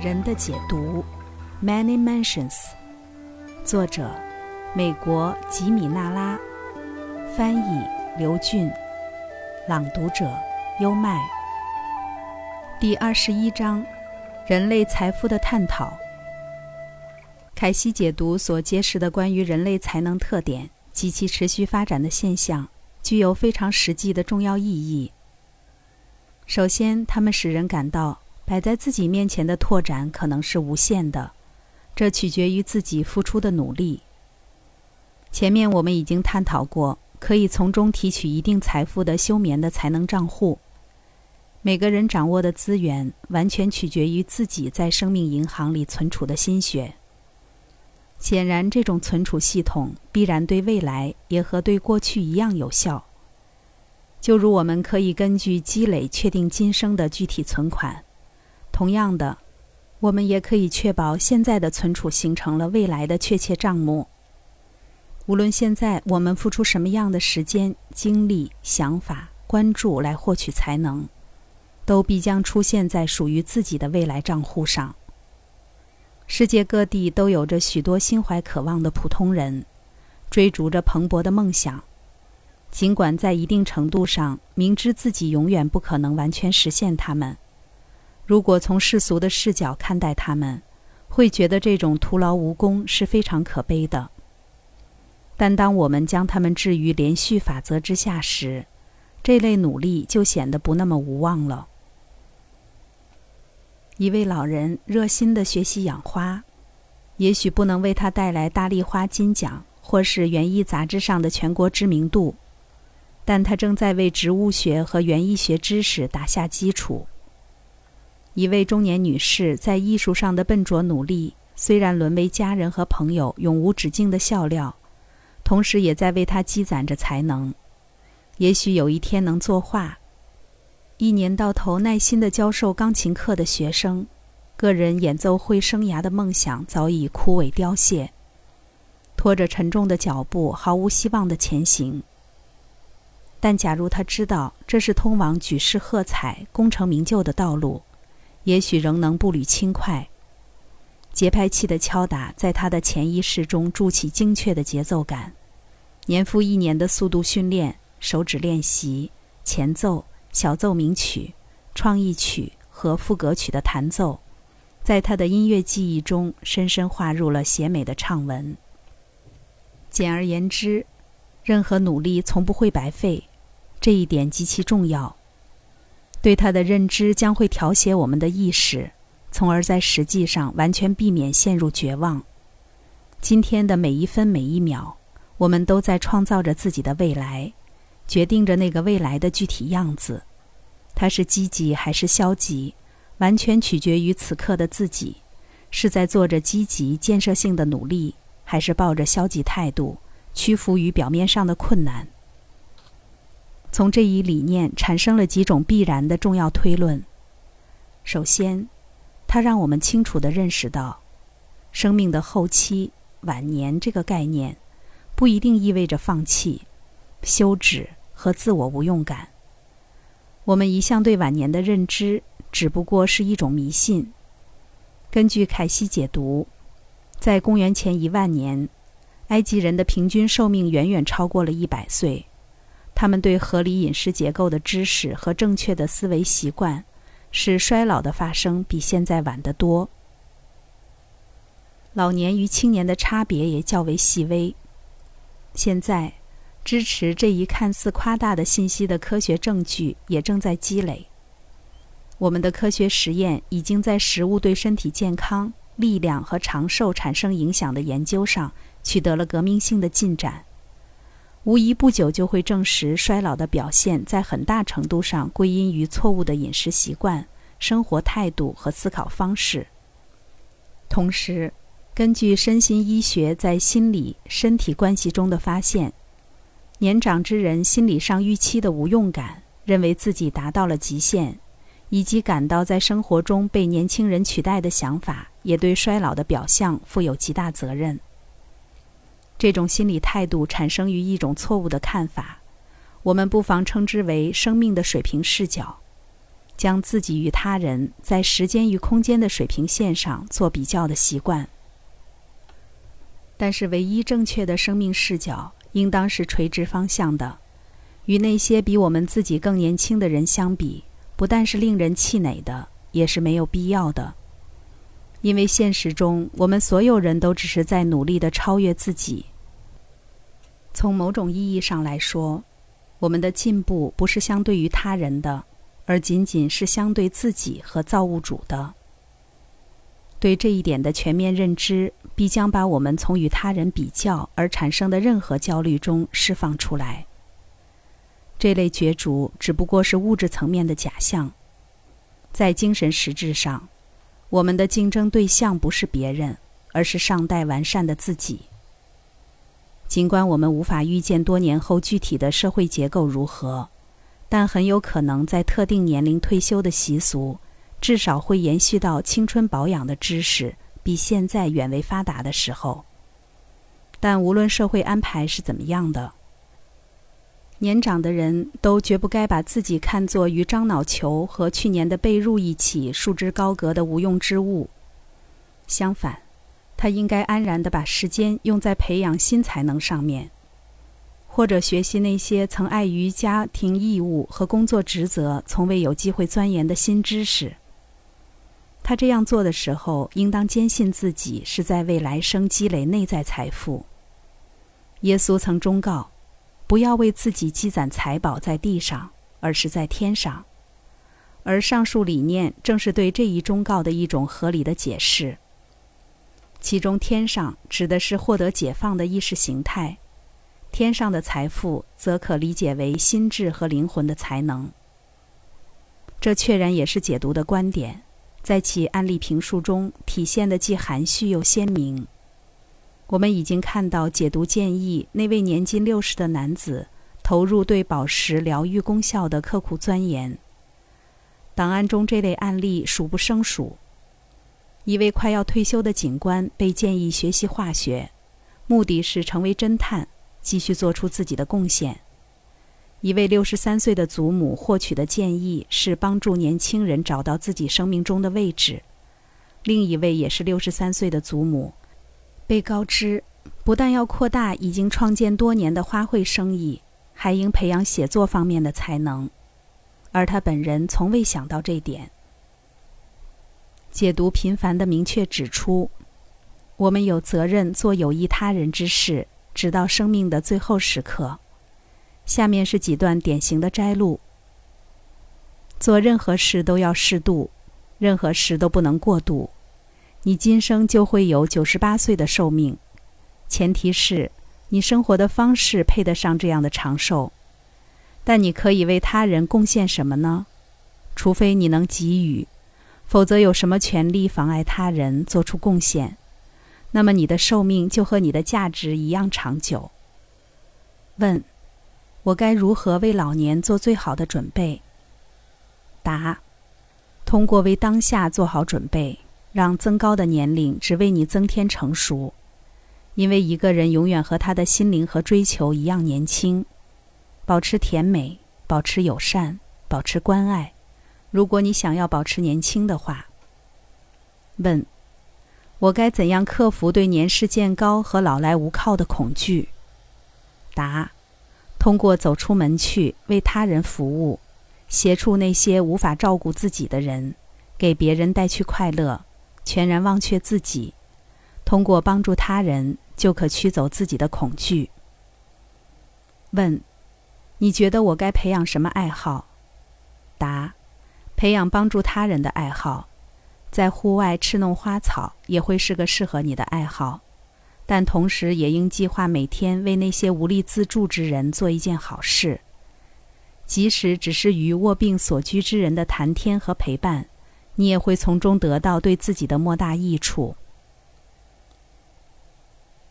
人的解读》，Many Mansions，作者美国吉米纳拉，翻译刘俊，朗读者优麦。第二十一章：人类财富的探讨。凯西解读所揭示的关于人类才能特点及其持续发展的现象，具有非常实际的重要意义。首先，他们使人感到摆在自己面前的拓展可能是无限的，这取决于自己付出的努力。前面我们已经探讨过，可以从中提取一定财富的休眠的才能账户。每个人掌握的资源完全取决于自己在生命银行里存储的心血。显然，这种存储系统必然对未来也和对过去一样有效。就如我们可以根据积累确定今生的具体存款，同样的，我们也可以确保现在的存储形成了未来的确切账目。无论现在我们付出什么样的时间、精力、想法、关注来获取才能，都必将出现在属于自己的未来账户上。世界各地都有着许多心怀渴望的普通人，追逐着蓬勃的梦想。尽管在一定程度上明知自己永远不可能完全实现他们，如果从世俗的视角看待他们，会觉得这种徒劳无功是非常可悲的。但当我们将他们置于连续法则之下时，这类努力就显得不那么无望了。一位老人热心地学习养花，也许不能为他带来大丽花金奖或是园艺杂志上的全国知名度。但他正在为植物学和园艺学知识打下基础。一位中年女士在艺术上的笨拙努力，虽然沦为家人和朋友永无止境的笑料，同时也在为她积攒着才能。也许有一天能作画。一年到头耐心地教授钢琴课的学生，个人演奏会生涯的梦想早已枯萎凋谢，拖着沉重的脚步，毫无希望地前行。但假如他知道这是通往举世喝彩、功成名就的道路，也许仍能步履轻快。节拍器的敲打在他的潜意识中筑起精确的节奏感。年复一年的速度训练、手指练习、前奏、小奏鸣曲、创意曲和副歌曲的弹奏，在他的音乐记忆中深深画入了写美的唱文。简而言之。任何努力从不会白费，这一点极其重要。对他的认知将会调节我们的意识，从而在实际上完全避免陷入绝望。今天的每一分每一秒，我们都在创造着自己的未来，决定着那个未来的具体样子。它是积极还是消极，完全取决于此刻的自己，是在做着积极建设性的努力，还是抱着消极态度。屈服于表面上的困难。从这一理念产生了几种必然的重要推论。首先，它让我们清楚地认识到，生命的后期、晚年这个概念，不一定意味着放弃、休止和自我无用感。我们一向对晚年的认知，只不过是一种迷信。根据凯西解读，在公元前一万年。埃及人的平均寿命远远超过了一百岁，他们对合理饮食结构的知识和正确的思维习惯，使衰老的发生比现在晚得多。老年与青年的差别也较为细微。现在，支持这一看似夸大的信息的科学证据也正在积累。我们的科学实验已经在食物对身体健康、力量和长寿产生影响的研究上。取得了革命性的进展，无疑不久就会证实衰老的表现在很大程度上归因于错误的饮食习惯、生活态度和思考方式。同时，根据身心医学在心理身体关系中的发现，年长之人心理上预期的无用感，认为自己达到了极限，以及感到在生活中被年轻人取代的想法，也对衰老的表象负有极大责任。这种心理态度产生于一种错误的看法，我们不妨称之为生命的水平视角。将自己与他人在时间与空间的水平线上做比较的习惯。但是，唯一正确的生命视角应当是垂直方向的。与那些比我们自己更年轻的人相比，不但是令人气馁的，也是没有必要的。因为现实中，我们所有人都只是在努力的超越自己。从某种意义上来说，我们的进步不是相对于他人的。而仅仅是相对自己和造物主的。对这一点的全面认知，必将把我们从与他人比较而产生的任何焦虑中释放出来。这类角逐只不过是物质层面的假象，在精神实质上，我们的竞争对象不是别人，而是尚待完善的自己。尽管我们无法预见多年后具体的社会结构如何。但很有可能，在特定年龄退休的习俗，至少会延续到青春保养的知识比现在远为发达的时候。但无论社会安排是怎么样的，年长的人都绝不该把自己看作与樟脑球和去年的被褥一起束之高阁的无用之物。相反，他应该安然地把时间用在培养新才能上面。或者学习那些曾碍于家庭义务和工作职责，从未有机会钻研的新知识。他这样做的时候，应当坚信自己是在为来生积累内在财富。耶稣曾忠告：“不要为自己积攒财宝在地上，而是在天上。”而上述理念正是对这一忠告的一种合理的解释。其中，“天上”指的是获得解放的意识形态。天上的财富，则可理解为心智和灵魂的才能。这确然也是解读的观点，在其案例评述中体现的既含蓄又鲜明。我们已经看到解读建议那位年近六十的男子投入对宝石疗愈功效的刻苦钻研。档案中这类案例数不胜数。一位快要退休的警官被建议学习化学，目的是成为侦探。继续做出自己的贡献。一位六十三岁的祖母获取的建议是帮助年轻人找到自己生命中的位置。另一位也是六十三岁的祖母，被告知不但要扩大已经创建多年的花卉生意，还应培养写作方面的才能，而他本人从未想到这点。解读频繁的明确指出，我们有责任做有益他人之事。直到生命的最后时刻。下面是几段典型的摘录：做任何事都要适度，任何事都不能过度。你今生就会有九十八岁的寿命，前提是你生活的方式配得上这样的长寿。但你可以为他人贡献什么呢？除非你能给予，否则有什么权利妨碍他人做出贡献？那么你的寿命就和你的价值一样长久。问：我该如何为老年做最好的准备？答：通过为当下做好准备，让增高的年龄只为你增添成熟。因为一个人永远和他的心灵和追求一样年轻。保持甜美，保持友善，保持关爱。如果你想要保持年轻的话。问。我该怎样克服对年事渐高和老来无靠的恐惧？答：通过走出门去为他人服务，协助那些无法照顾自己的人，给别人带去快乐，全然忘却自己。通过帮助他人，就可驱走自己的恐惧。问：你觉得我该培养什么爱好？答：培养帮助他人的爱好。在户外侍弄花草也会是个适合你的爱好，但同时也应计划每天为那些无力自助之人做一件好事，即使只是与卧病所居之人的谈天和陪伴，你也会从中得到对自己的莫大益处。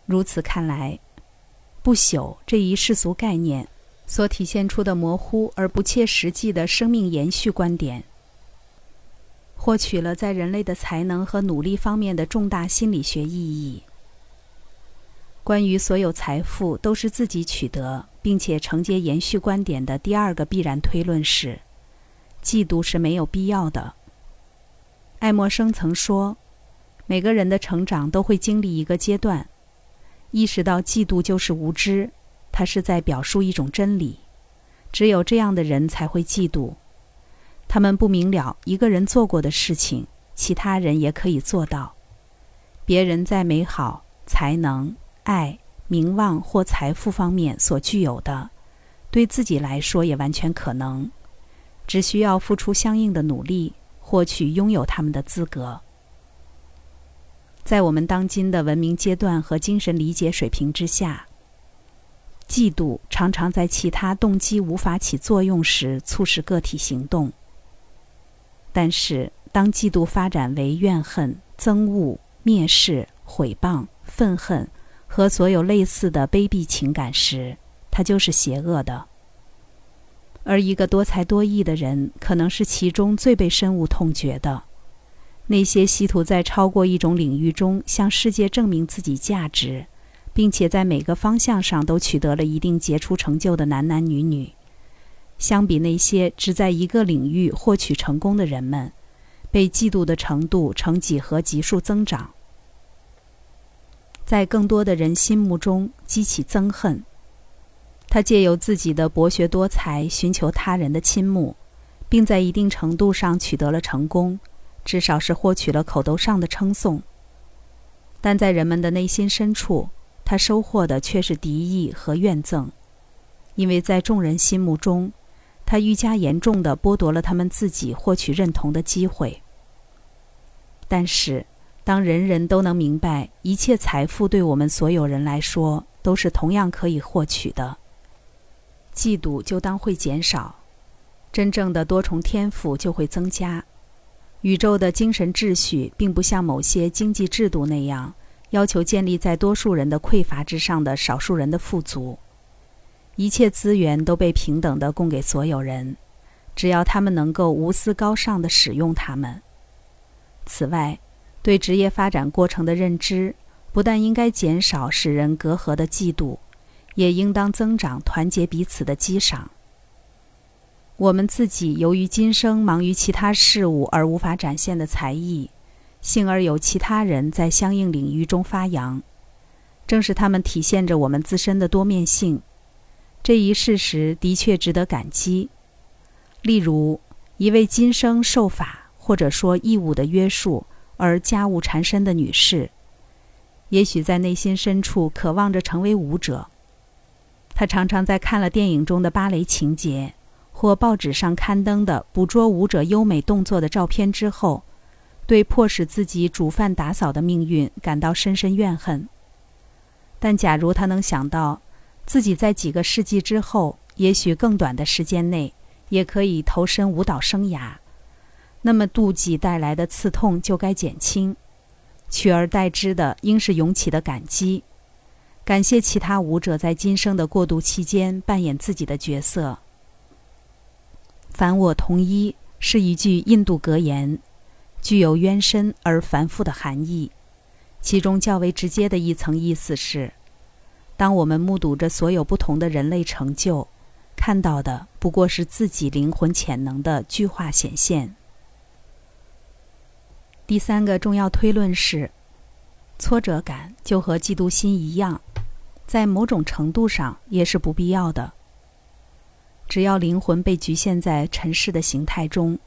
如此看来，不朽这一世俗概念所体现出的模糊而不切实际的生命延续观点。获取了在人类的才能和努力方面的重大心理学意义。关于所有财富都是自己取得，并且承接延续观点的第二个必然推论是：嫉妒是没有必要的。爱默生曾说：“每个人的成长都会经历一个阶段，意识到嫉妒就是无知，他是在表述一种真理。只有这样的人才会嫉妒，他们不明了一个人做过的事情，其他人也可以做到。别人在美好、才能、爱、名望或财富方面所具有的，对自己来说也完全可能，只需要付出相应的努力。”获取拥有他们的资格。在我们当今的文明阶段和精神理解水平之下，嫉妒常常在其他动机无法起作用时促使个体行动。但是，当嫉妒发展为怨恨、憎恶、蔑视、毁谤、愤恨和所有类似的卑鄙情感时，它就是邪恶的。而一个多才多艺的人，可能是其中最被深恶痛绝的。那些企图在超过一种领域中向世界证明自己价值，并且在每个方向上都取得了一定杰出成就的男男女女，相比那些只在一个领域获取成功的人们，被嫉妒的程度呈几何级数增长，在更多的人心目中激起憎恨。他借由自己的博学多才，寻求他人的倾慕，并在一定程度上取得了成功，至少是获取了口头上的称颂。但在人们的内心深处，他收获的却是敌意和怨憎，因为在众人心目中，他愈加严重的剥夺了他们自己获取认同的机会。但是，当人人都能明白一切财富对我们所有人来说都是同样可以获取的。嫉妒就当会减少，真正的多重天赋就会增加。宇宙的精神秩序并不像某些经济制度那样要求建立在多数人的匮乏之上的少数人的富足。一切资源都被平等的供给所有人，只要他们能够无私高尚的使用它们。此外，对职业发展过程的认知不但应该减少使人隔阂的嫉妒。也应当增长团结彼此的激赏。我们自己由于今生忙于其他事物而无法展现的才艺，幸而有其他人在相应领域中发扬，正是他们体现着我们自身的多面性。这一事实的确值得感激。例如，一位今生受法或者说义务的约束而家务缠身的女士，也许在内心深处渴望着成为舞者。他常常在看了电影中的芭蕾情节，或报纸上刊登的捕捉舞者优美动作的照片之后，对迫使自己煮饭打扫的命运感到深深怨恨。但假如他能想到，自己在几个世纪之后，也许更短的时间内，也可以投身舞蹈生涯，那么妒忌带来的刺痛就该减轻，取而代之的应是涌起的感激。感谢其他舞者在今生的过渡期间扮演自己的角色。凡我同一是一句印度格言，具有渊深而繁复的含义。其中较为直接的一层意思是：当我们目睹着所有不同的人类成就，看到的不过是自己灵魂潜能的具化显现。第三个重要推论是：挫折感就和嫉妒心一样。在某种程度上也是不必要的。只要灵魂被局限在尘世的形态中，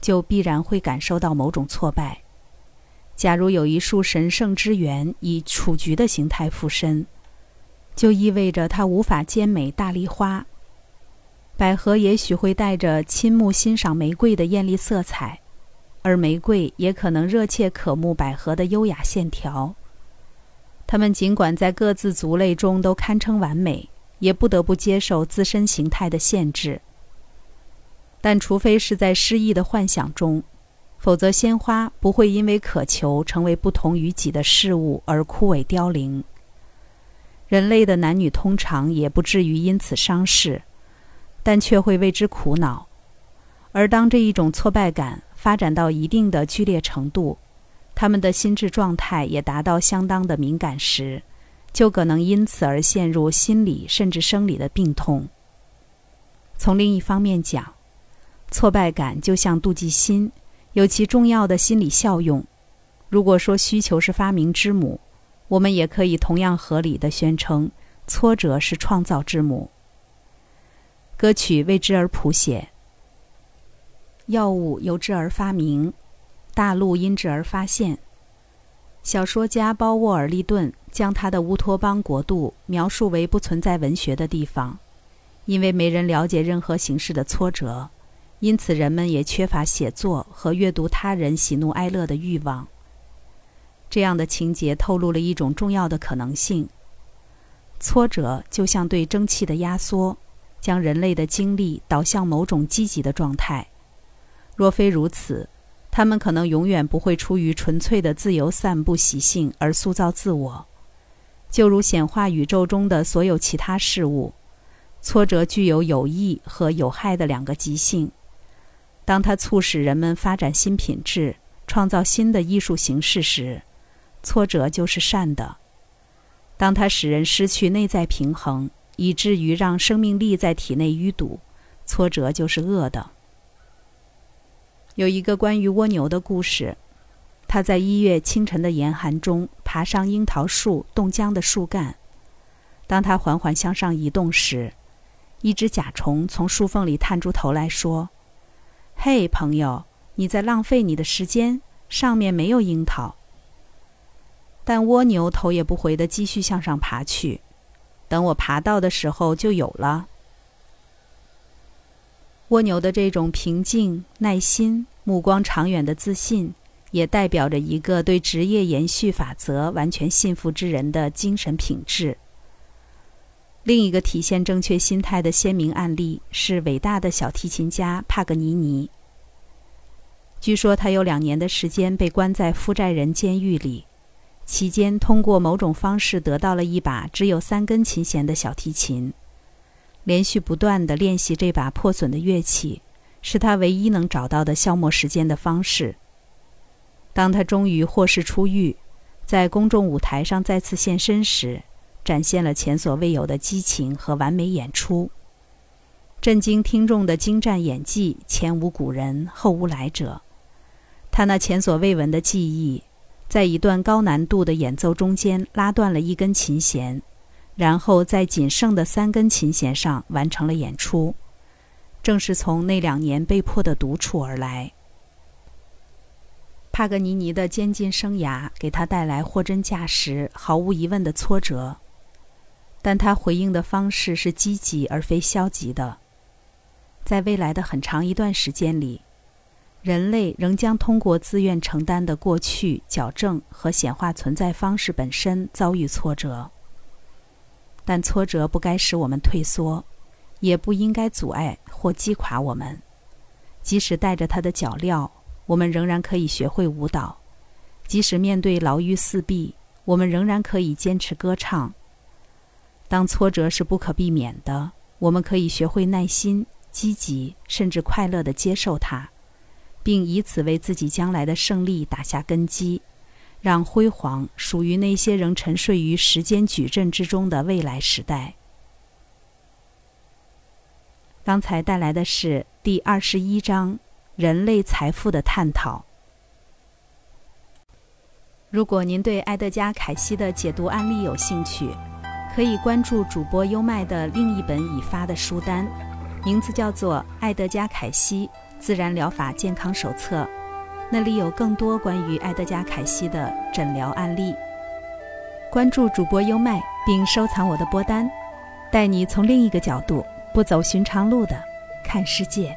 就必然会感受到某种挫败。假如有一束神圣之源以雏菊的形态附身，就意味着它无法兼美大丽花。百合也许会带着倾慕欣赏玫瑰的艳丽色彩，而玫瑰也可能热切渴慕百合的优雅线条。他们尽管在各自族类中都堪称完美，也不得不接受自身形态的限制。但除非是在诗意的幻想中，否则鲜花不会因为渴求成为不同于己的事物而枯萎凋零。人类的男女通常也不至于因此伤势，但却会为之苦恼。而当这一种挫败感发展到一定的剧烈程度，他们的心智状态也达到相当的敏感时，就可能因此而陷入心理甚至生理的病痛。从另一方面讲，挫败感就像妒忌心，有其重要的心理效用。如果说需求是发明之母，我们也可以同样合理的宣称，挫折是创造之母。歌曲为之而谱写，药物由之而发明，大陆因之而发现。小说家包沃尔利顿将他的乌托邦国度描述为不存在文学的地方，因为没人了解任何形式的挫折，因此人们也缺乏写作和阅读他人喜怒哀乐的欲望。这样的情节透露了一种重要的可能性：挫折就像对蒸汽的压缩，将人类的精力导向某种积极的状态。若非如此，他们可能永远不会出于纯粹的自由散步习性而塑造自我。就如显化宇宙中的所有其他事物，挫折具有有益和有害的两个极性。当它促使人们发展新品质、创造新的艺术形式时，挫折就是善的；当它使人失去内在平衡，以至于让生命力在体内淤堵，挫折就是恶的。有一个关于蜗牛的故事，它在一月清晨的严寒中爬上樱桃树冻僵的树干。当它缓缓向上移动时，一只甲虫从树缝里探出头来说：“嘿，朋友，你在浪费你的时间，上面没有樱桃。”但蜗牛头也不回地继续向上爬去。等我爬到的时候，就有了。蜗牛的这种平静、耐心、目光长远的自信，也代表着一个对职业延续法则完全信服之人的精神品质。另一个体现正确心态的鲜明案例是伟大的小提琴家帕格尼尼。据说他有两年的时间被关在负债人监狱里。期间，通过某种方式得到了一把只有三根琴弦的小提琴，连续不断的练习这把破损的乐器，是他唯一能找到的消磨时间的方式。当他终于获释出狱，在公众舞台上再次现身时，展现了前所未有的激情和完美演出，震惊听众的精湛演技前无古人后无来者。他那前所未闻的技艺。在一段高难度的演奏中间，拉断了一根琴弦，然后在仅剩的三根琴弦上完成了演出。正是从那两年被迫的独处而来。帕格尼尼的监禁生涯给他带来货真价实、毫无疑问的挫折，但他回应的方式是积极而非消极的。在未来的很长一段时间里。人类仍将通过自愿承担的过去矫正和显化存在方式本身遭遇挫折，但挫折不该使我们退缩，也不应该阻碍或击垮我们。即使带着他的脚镣，我们仍然可以学会舞蹈；即使面对牢狱四壁，我们仍然可以坚持歌唱。当挫折是不可避免的，我们可以学会耐心、积极，甚至快乐地接受它。并以此为自己将来的胜利打下根基，让辉煌属于那些仍沉睡于时间矩阵之中的未来时代。刚才带来的是第二十一章人类财富的探讨。如果您对埃德加·凯西的解读案例有兴趣，可以关注主播优麦的另一本已发的书单，名字叫做《埃德加·凯西》。自然疗法健康手册，那里有更多关于埃德加·凯西的诊疗案例。关注主播优麦，并收藏我的播单，带你从另一个角度、不走寻常路的看世界。